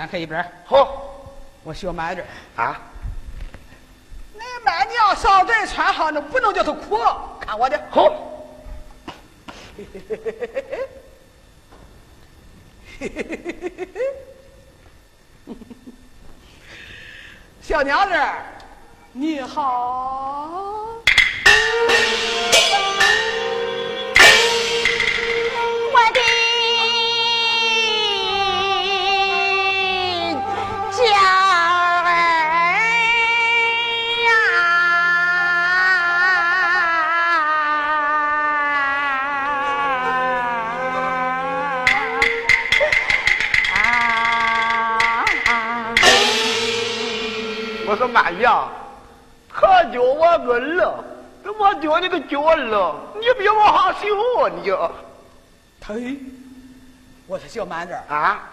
闪开一边。好，我需要慢点啊。那满娘上阵穿上那，不能叫他哭。看我的。好。嘿嘿嘿嘿嘿嘿嘿。嘿嘿嘿嘿嘿嘿。小娘子，你好。我说满娘，可叫我个了，怎么叫你个叫了？你别往上笑你。嘿，我说小满子啊，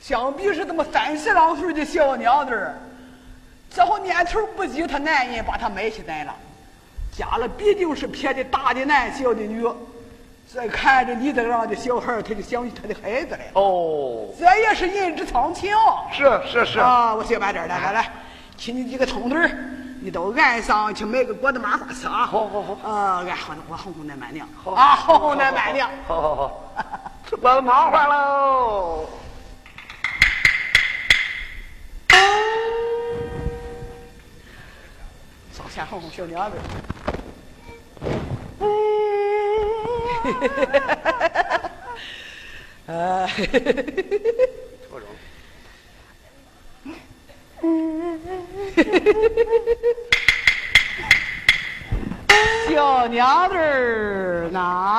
想必是这么三十来岁的小娘子，这会年头不急，她男人把她埋起来了，家里毕竟是撇的大的男，小的女。这看着你这样的小孩，他就想起他的孩子来。哦，这也是人之常情。是是是啊，我小满子来来来。请你几个同腿你都岸上去买个果子麻花吃啊！好好好，啊，俺哄我哄哄那满娘，好啊，哄哄那满娘，好好好，吃果子麻花喽！上前哄哄小娘子。哎，错中。小娘子儿呐。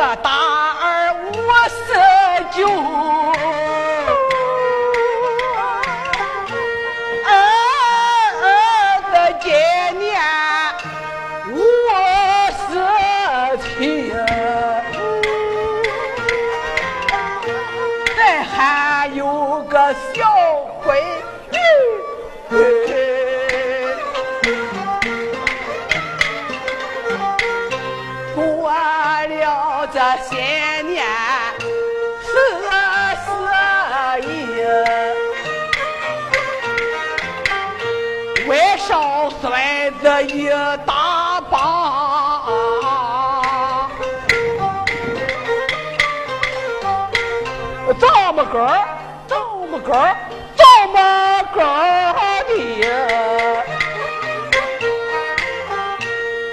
大儿五十九，儿子今年五十七，再还有个小孙子一大把，这么个儿，这么个儿，这么个儿的。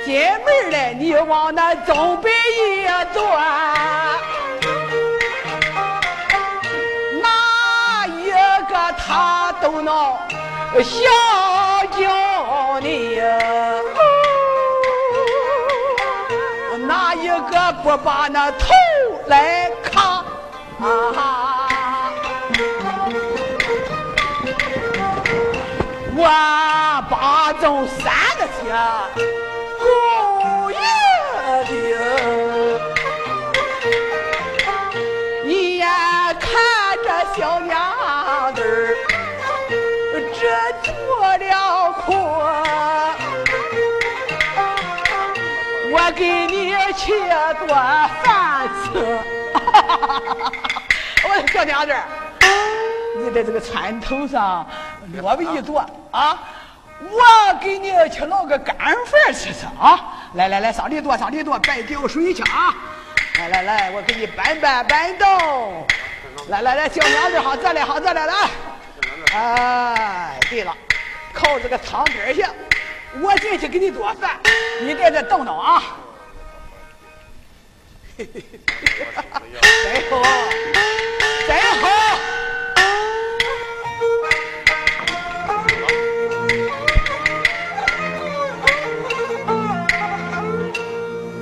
姐妹儿嘞，你往那东北一转，哪一个他都能想叫你，哪一个不把那头来看？我把中三个钱。给你去做饭吃。我的小娘子，你在这个船头上落了一坐啊！我给你去弄个干饭吃吃啊！来来来，上里坐，上里坐，别掉水去啊！来来来，我给你搬搬搬动。来来来，小娘子好这来，好这来，来。哎，对了，靠这个汤根下，我进去给你做饭，你在这等着啊！真好，真好。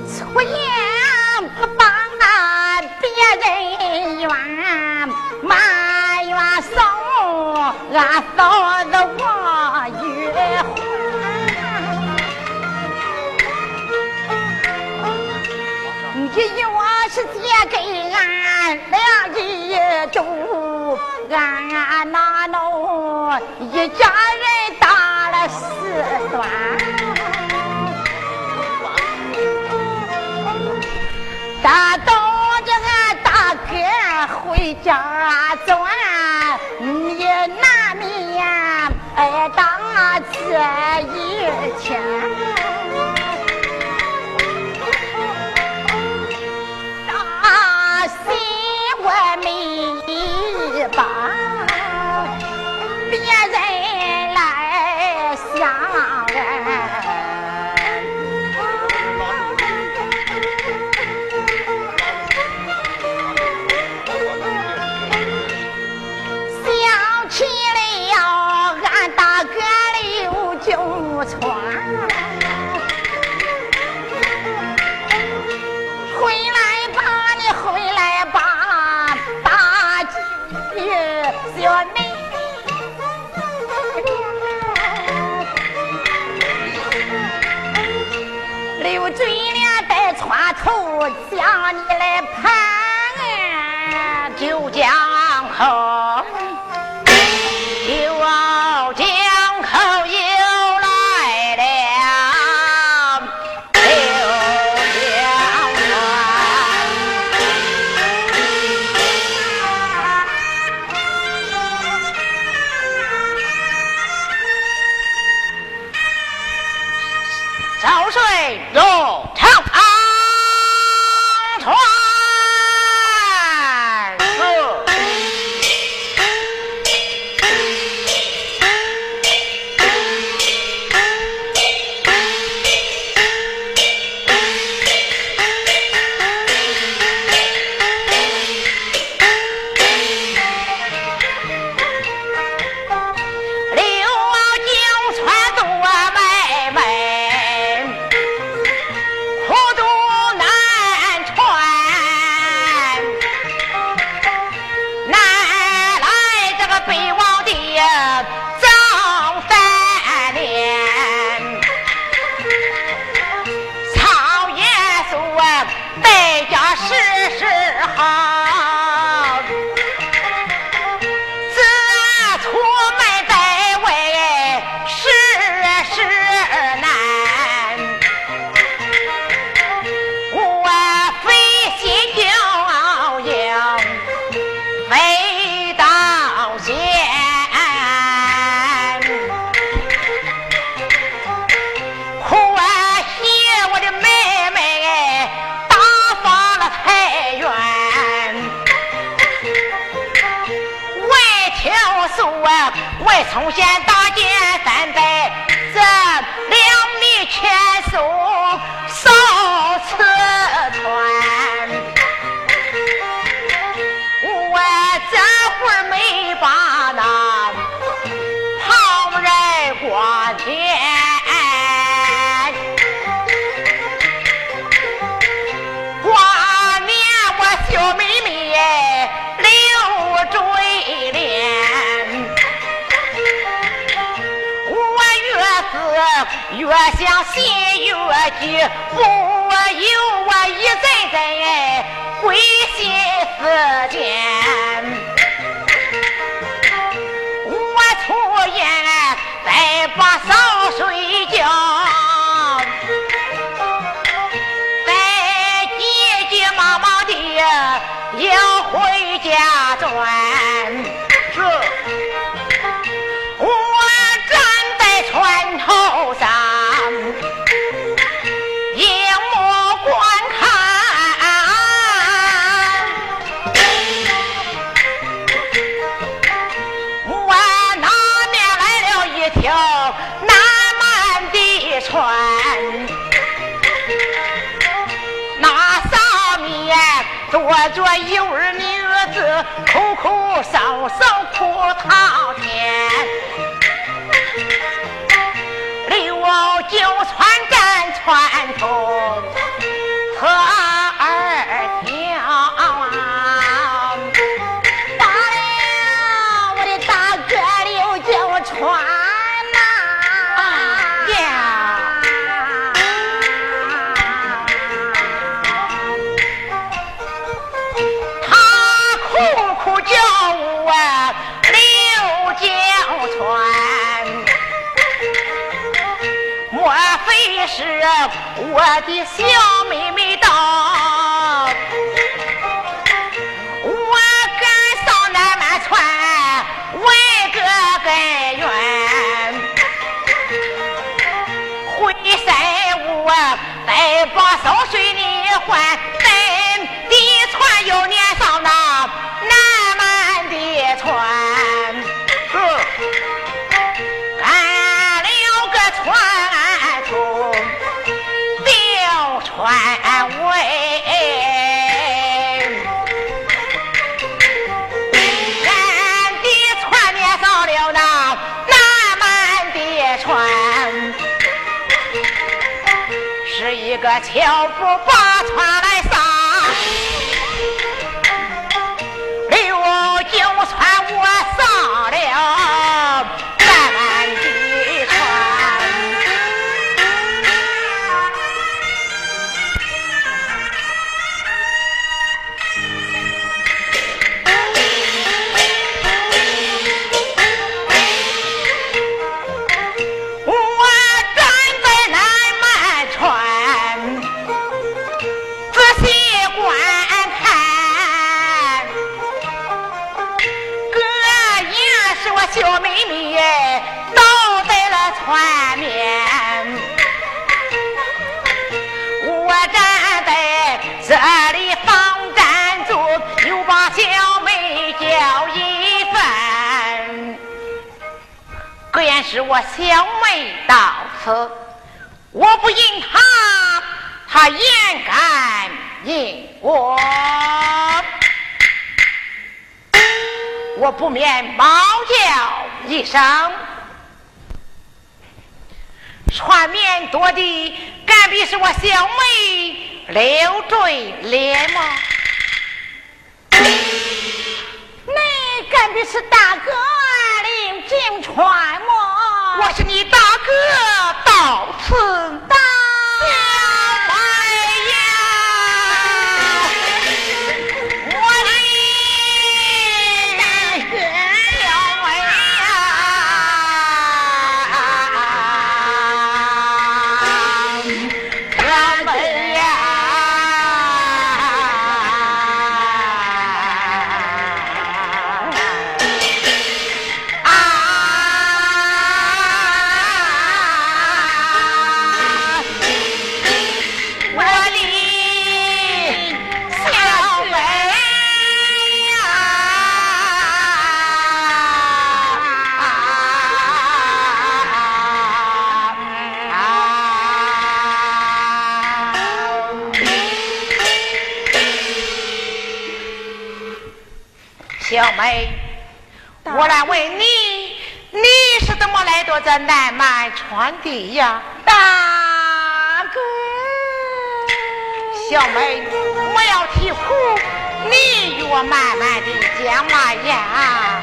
出言不帮别人冤，埋怨嫂俺嫂子给俺两一度，俺哪能一家人打了四端？大东着俺大哥回家转，你难免挨打这一天。早睡容长床。为从前打劫三百，这两米拳手少吃穿。越想心越急，不由我一阵阵归心似箭。那上面坐着一位女子，哭哭声声哭苍天。刘九穿针穿头。我的小这桥不把船。是我小妹到此，我不应他，他焉敢应我？我不免猫叫一声，穿面多的，敢必是我小妹刘坠莲吗？你敢必是大哥领进船吗？我是你大哥，到此大。我来问你，你是怎么来到这南蛮川地呀？大哥，小妹，我要提壶，你与我慢慢的讲嘛呀。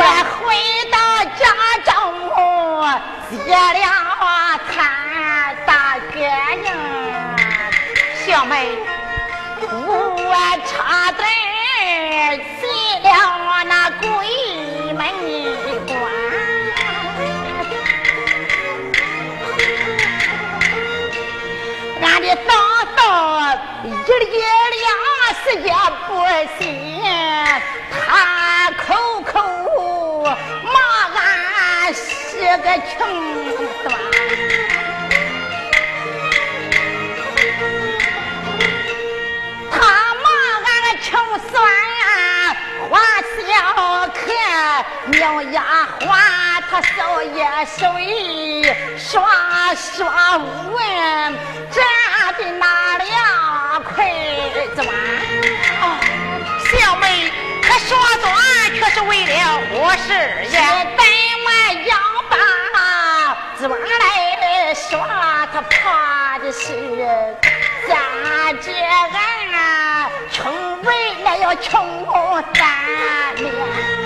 我回到家中接了他大哥呀，小妹，我插队进了那鬼门关。俺的嫂嫂一日两时也不行，他口口是个穷酸，他骂俺穷酸花小看，苗丫鬟他手也水刷刷问。站的那两块砖，小妹，他刷砖可是为了何事呀？是咱这俺穷为了要穷三年。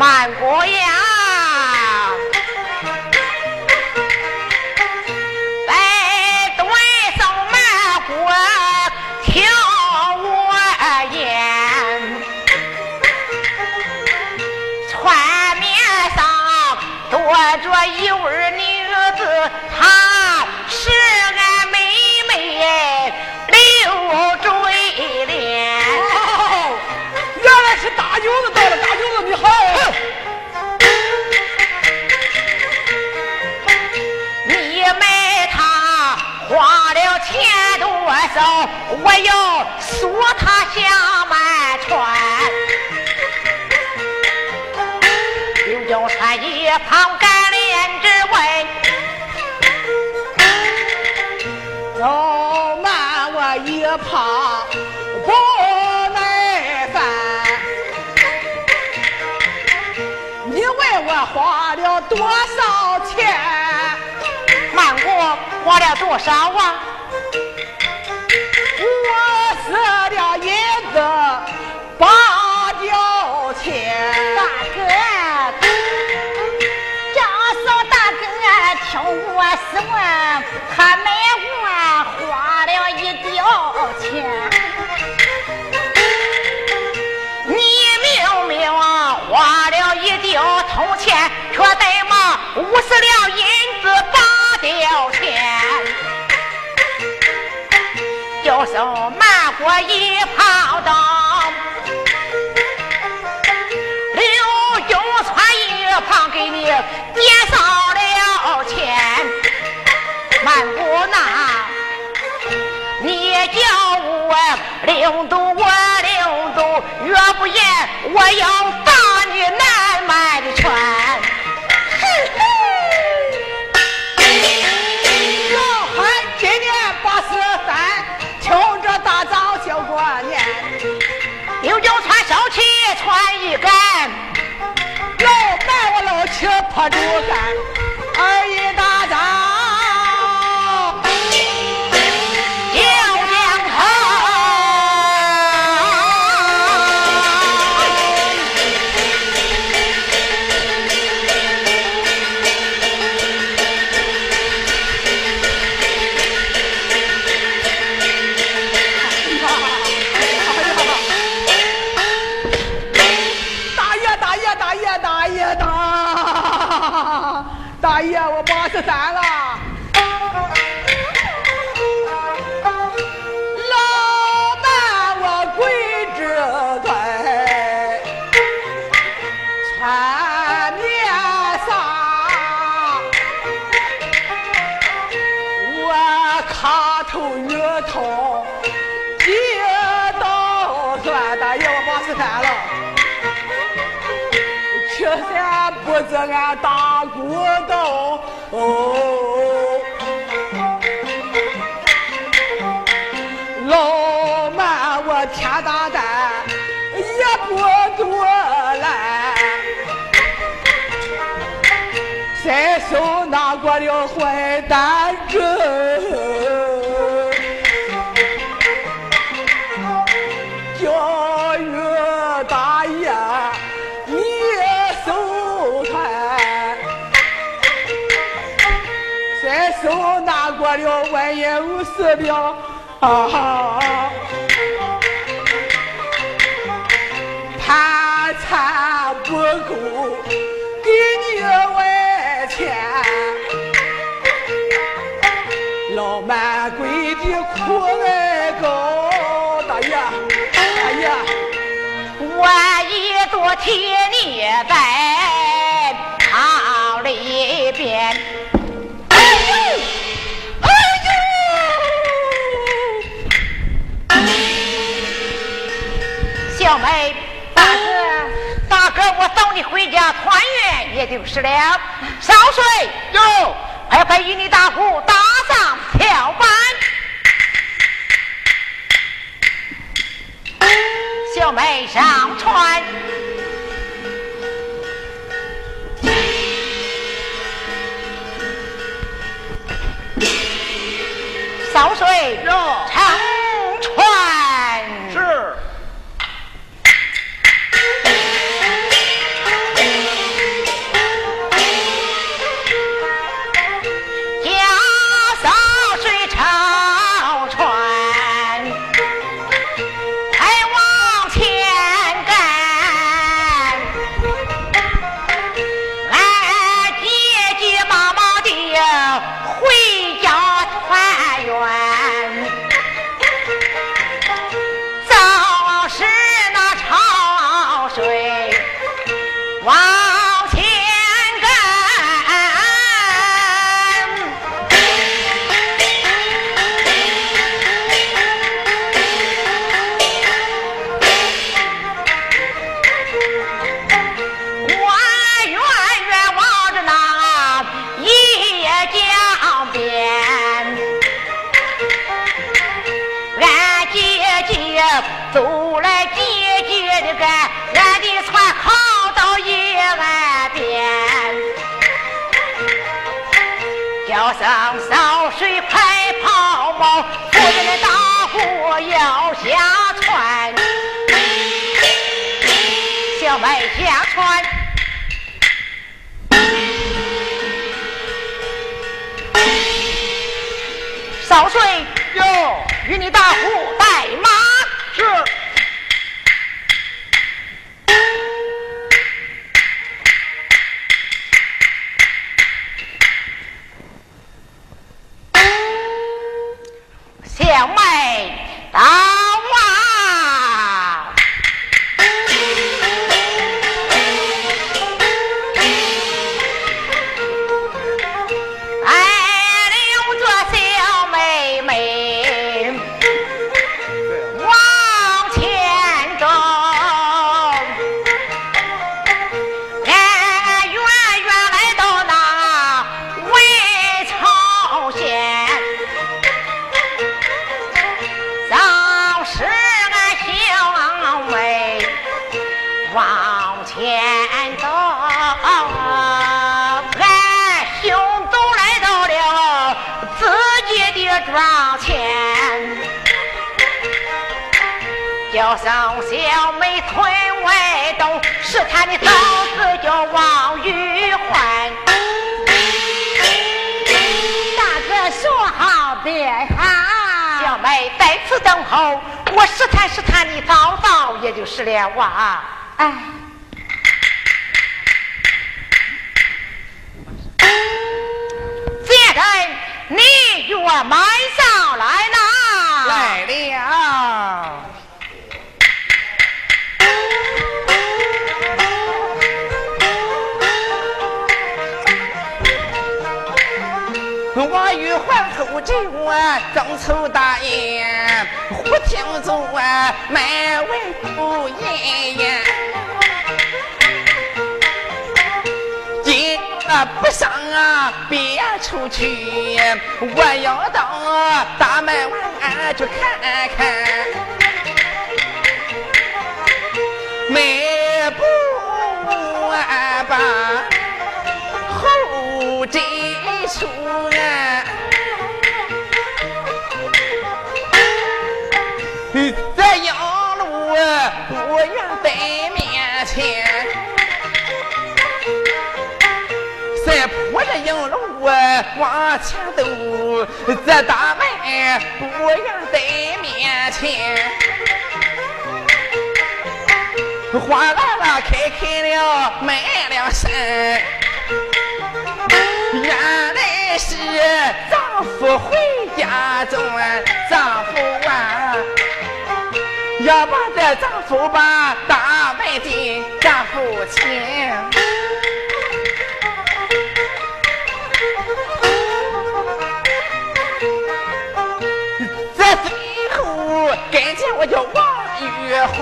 满国呀。我要锁他下满船。刘九川一旁干连着问：老慢我一旁不耐烦，你问我花了多少钱？曼国花了多少啊？五十两银子八吊钱。就是瞒过一旁当，刘九川一旁给你点上了钱，瞒过那。你叫我领导，我领导，越不严，我要打你南蛮的拳。他多干银五十两，啊，盘缠不够，给你外钱。老满跪的苦挨高，大爷，大爷，我一度替你在你回家团圆也就是了。烧水，哟，快快与你大姑打上跳板。小妹上船，烧水呀水快跑毛，夫人大伙要下船，小妹下船，烧水。哟，与你大虎带马是。啊。叫小妹村外东，是他的嫂子叫王玉环。大哥说好的好，小妹在此等候，我试探试探你嫂嫂，也就是了哇。哎。贱人你与我买上来了，来了。我与皇后这我争凑大宴，忽听走啊，满文不言。不上啊，别出去！我要到大门外去看看，迈步把往前走，这大门不远在面前，哗啦啦开开了门了声，原来是丈夫回家中，丈夫啊，要把这丈夫把大门的丈夫请。跟前我叫王玉环，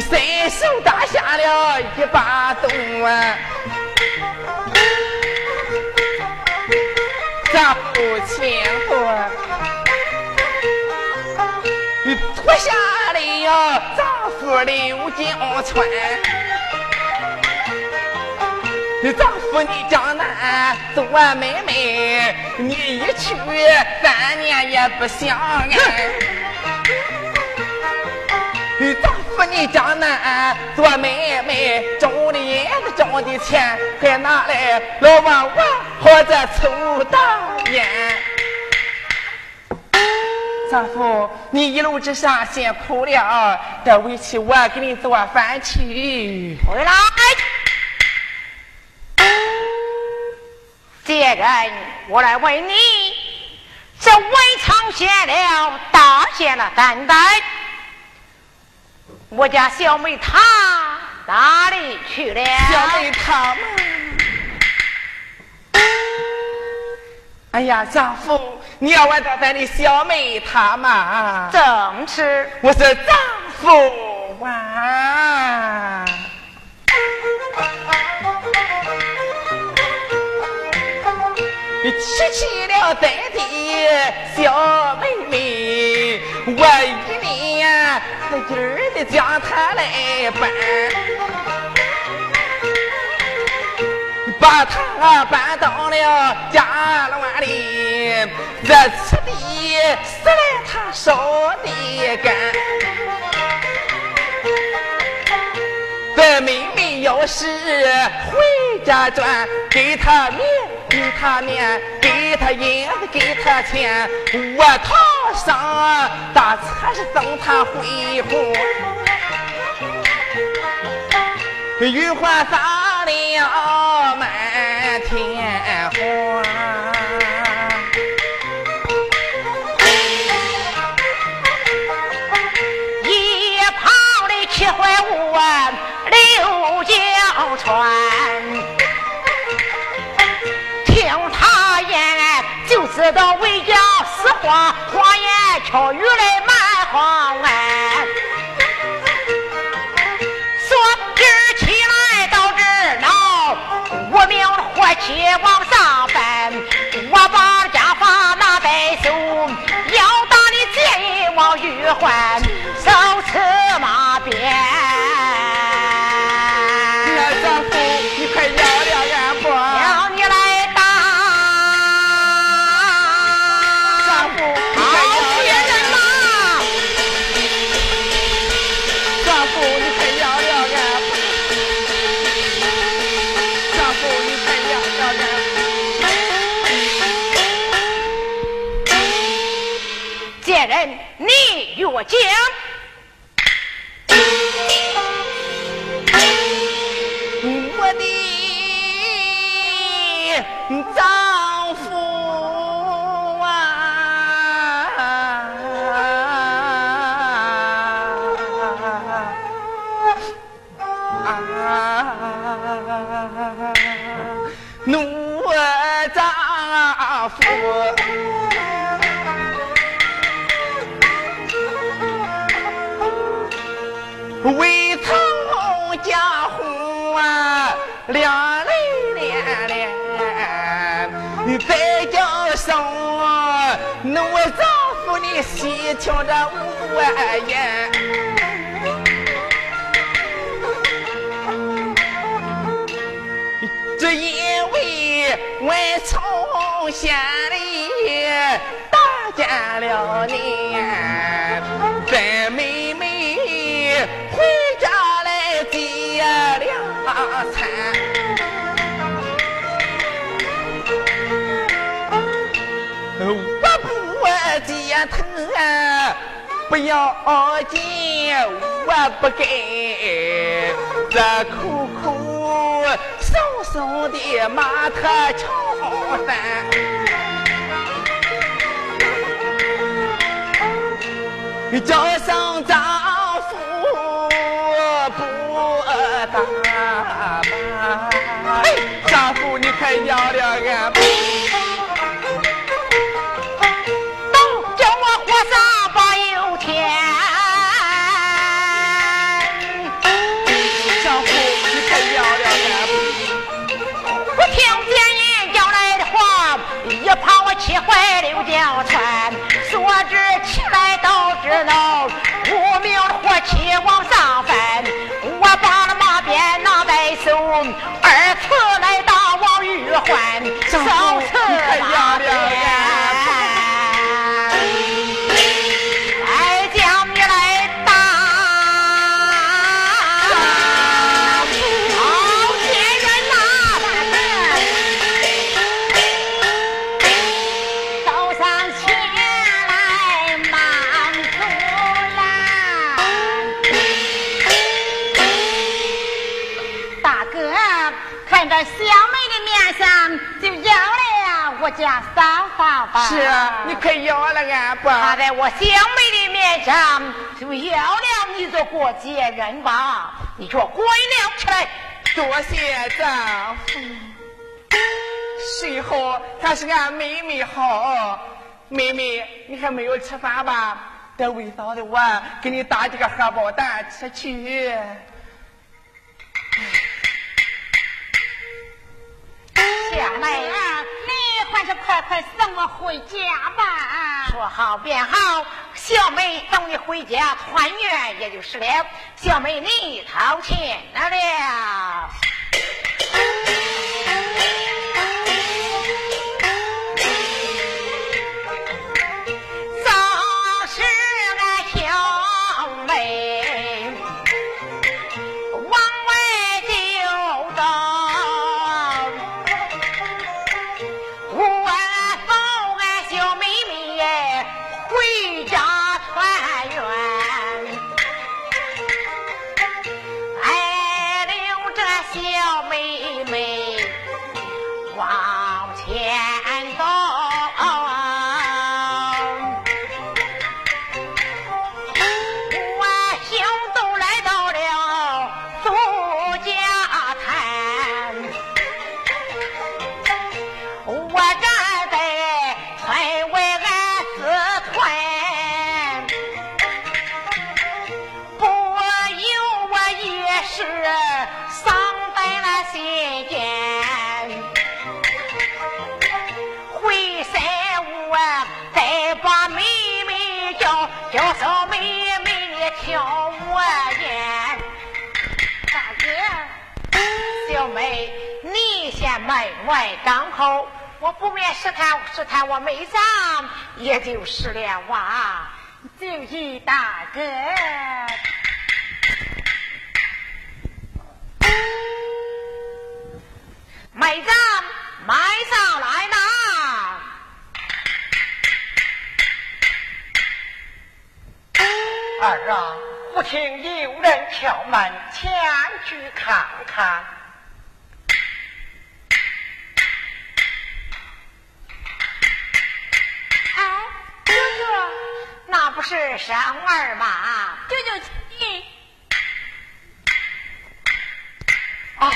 伸手打下了一把洞啊，丈夫前头，脱下了丈夫刘金川。你丈夫，你江南做妹妹，你一去三年也不相安。丈夫，你江南做妹妹，挣的银子挣的钱，还拿来老往我或者抽大烟。丈夫，你一路之上辛苦了，这回去我给你做饭去。回来。接人，我来问你，这文昌县了，大县了三代，我家小妹她哪里去了？小妹她嘛，哎呀，丈夫，你要问到咱的小妹她嘛？正是，我是丈夫啊。失去了咱的小妹妹，我一年可劲儿的将他来搬，把他搬到了家乱里，这次地死来他烧的干。这妹妹要是回家转，给他面，他面，给他银子，给他钱，我堂上大车是等他回红，玉环撒了满天是谎，谎言巧语来满荒安。说今儿起来到这儿闹，我命火气往上翻，我把家法拿在手，要打的奸人往玉环，手持细听着无言。只因为我从县里打见了你，在妹妹。回家来接两餐，不要紧，我不该，这苦苦受受的，骂他穷三。你叫声丈夫不打骂，丈夫你还要脸俺不？怀柳江川，说之起来到之闹，无名火气往上翻，我把那马鞭拿在手。是啊，你快要了俺吧？他在我小妹的面上就要了你这过街人吧？你给我滚了起来！多谢丈夫。谁好？还是俺妹妹好。妹妹，你还没有吃饭吧？等魏嫂子我给你打几个荷包蛋吃去。下来。还是快快送我回家吧！说好便好。小妹等你回家团圆，也就是了。小妹你掏钱了。好，我不免试探试探我妹长，也就是了哇。周义大哥，妹长麦上来啦！儿啊，不听有人敲门，前去看看。不是生儿吗？舅舅，你啊，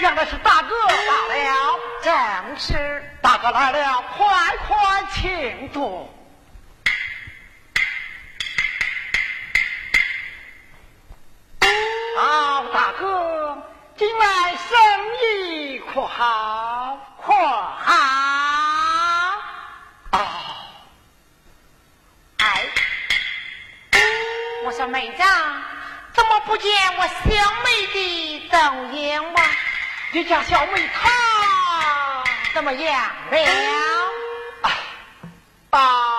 原来是大哥到了，正是大哥来了，快快请坐。哦，大哥，今晚生意可好？可好？说妹子，怎么不见我小妹的踪影吗？你家小妹她怎么样了？啊！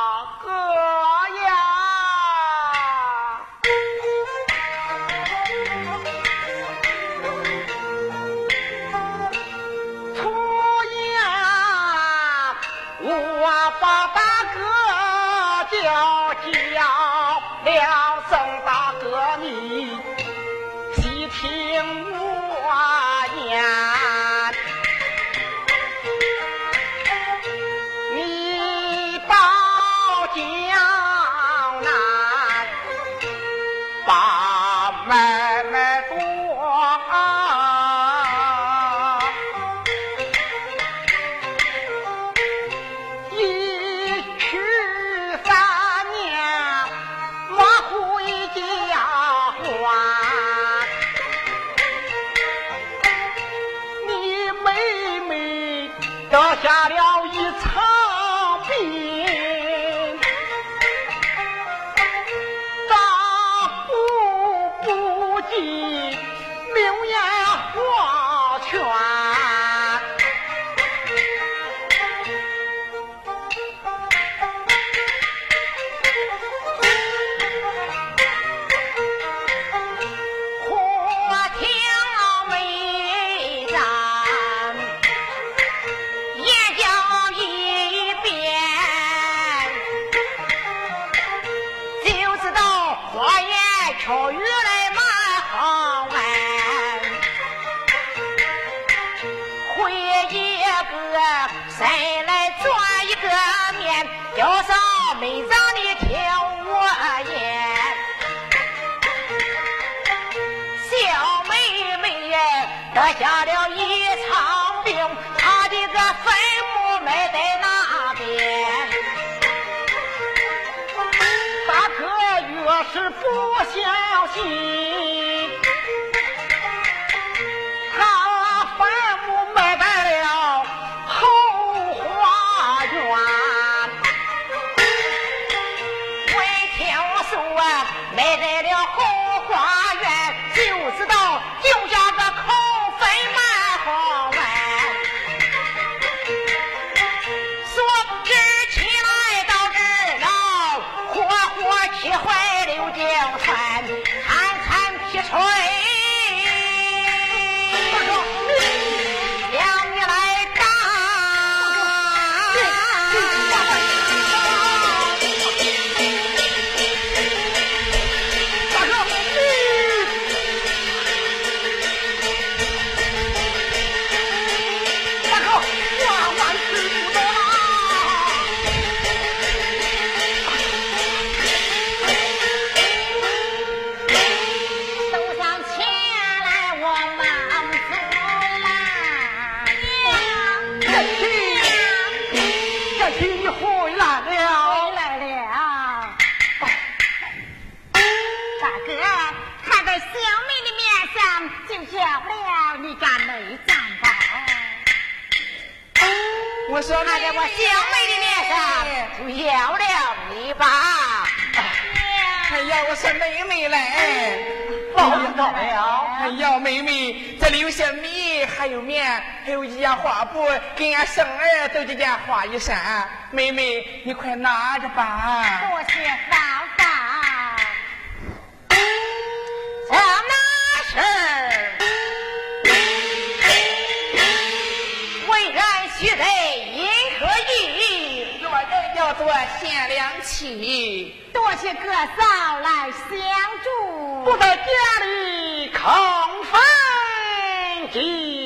下了一场病，他的个坟墓埋在那边。大哥越是不相信，我说看在我小妹的面上，就要了你吧。哎呀，我说妹妹嘞，老到了。哎呀，妹妹，这里有些米，还有面，还有一件花布，给俺生儿都这件花衣衫。妹妹，你快拿着吧。多谢芳贤良妻。多谢哥嫂来相助，不在家里抗风急。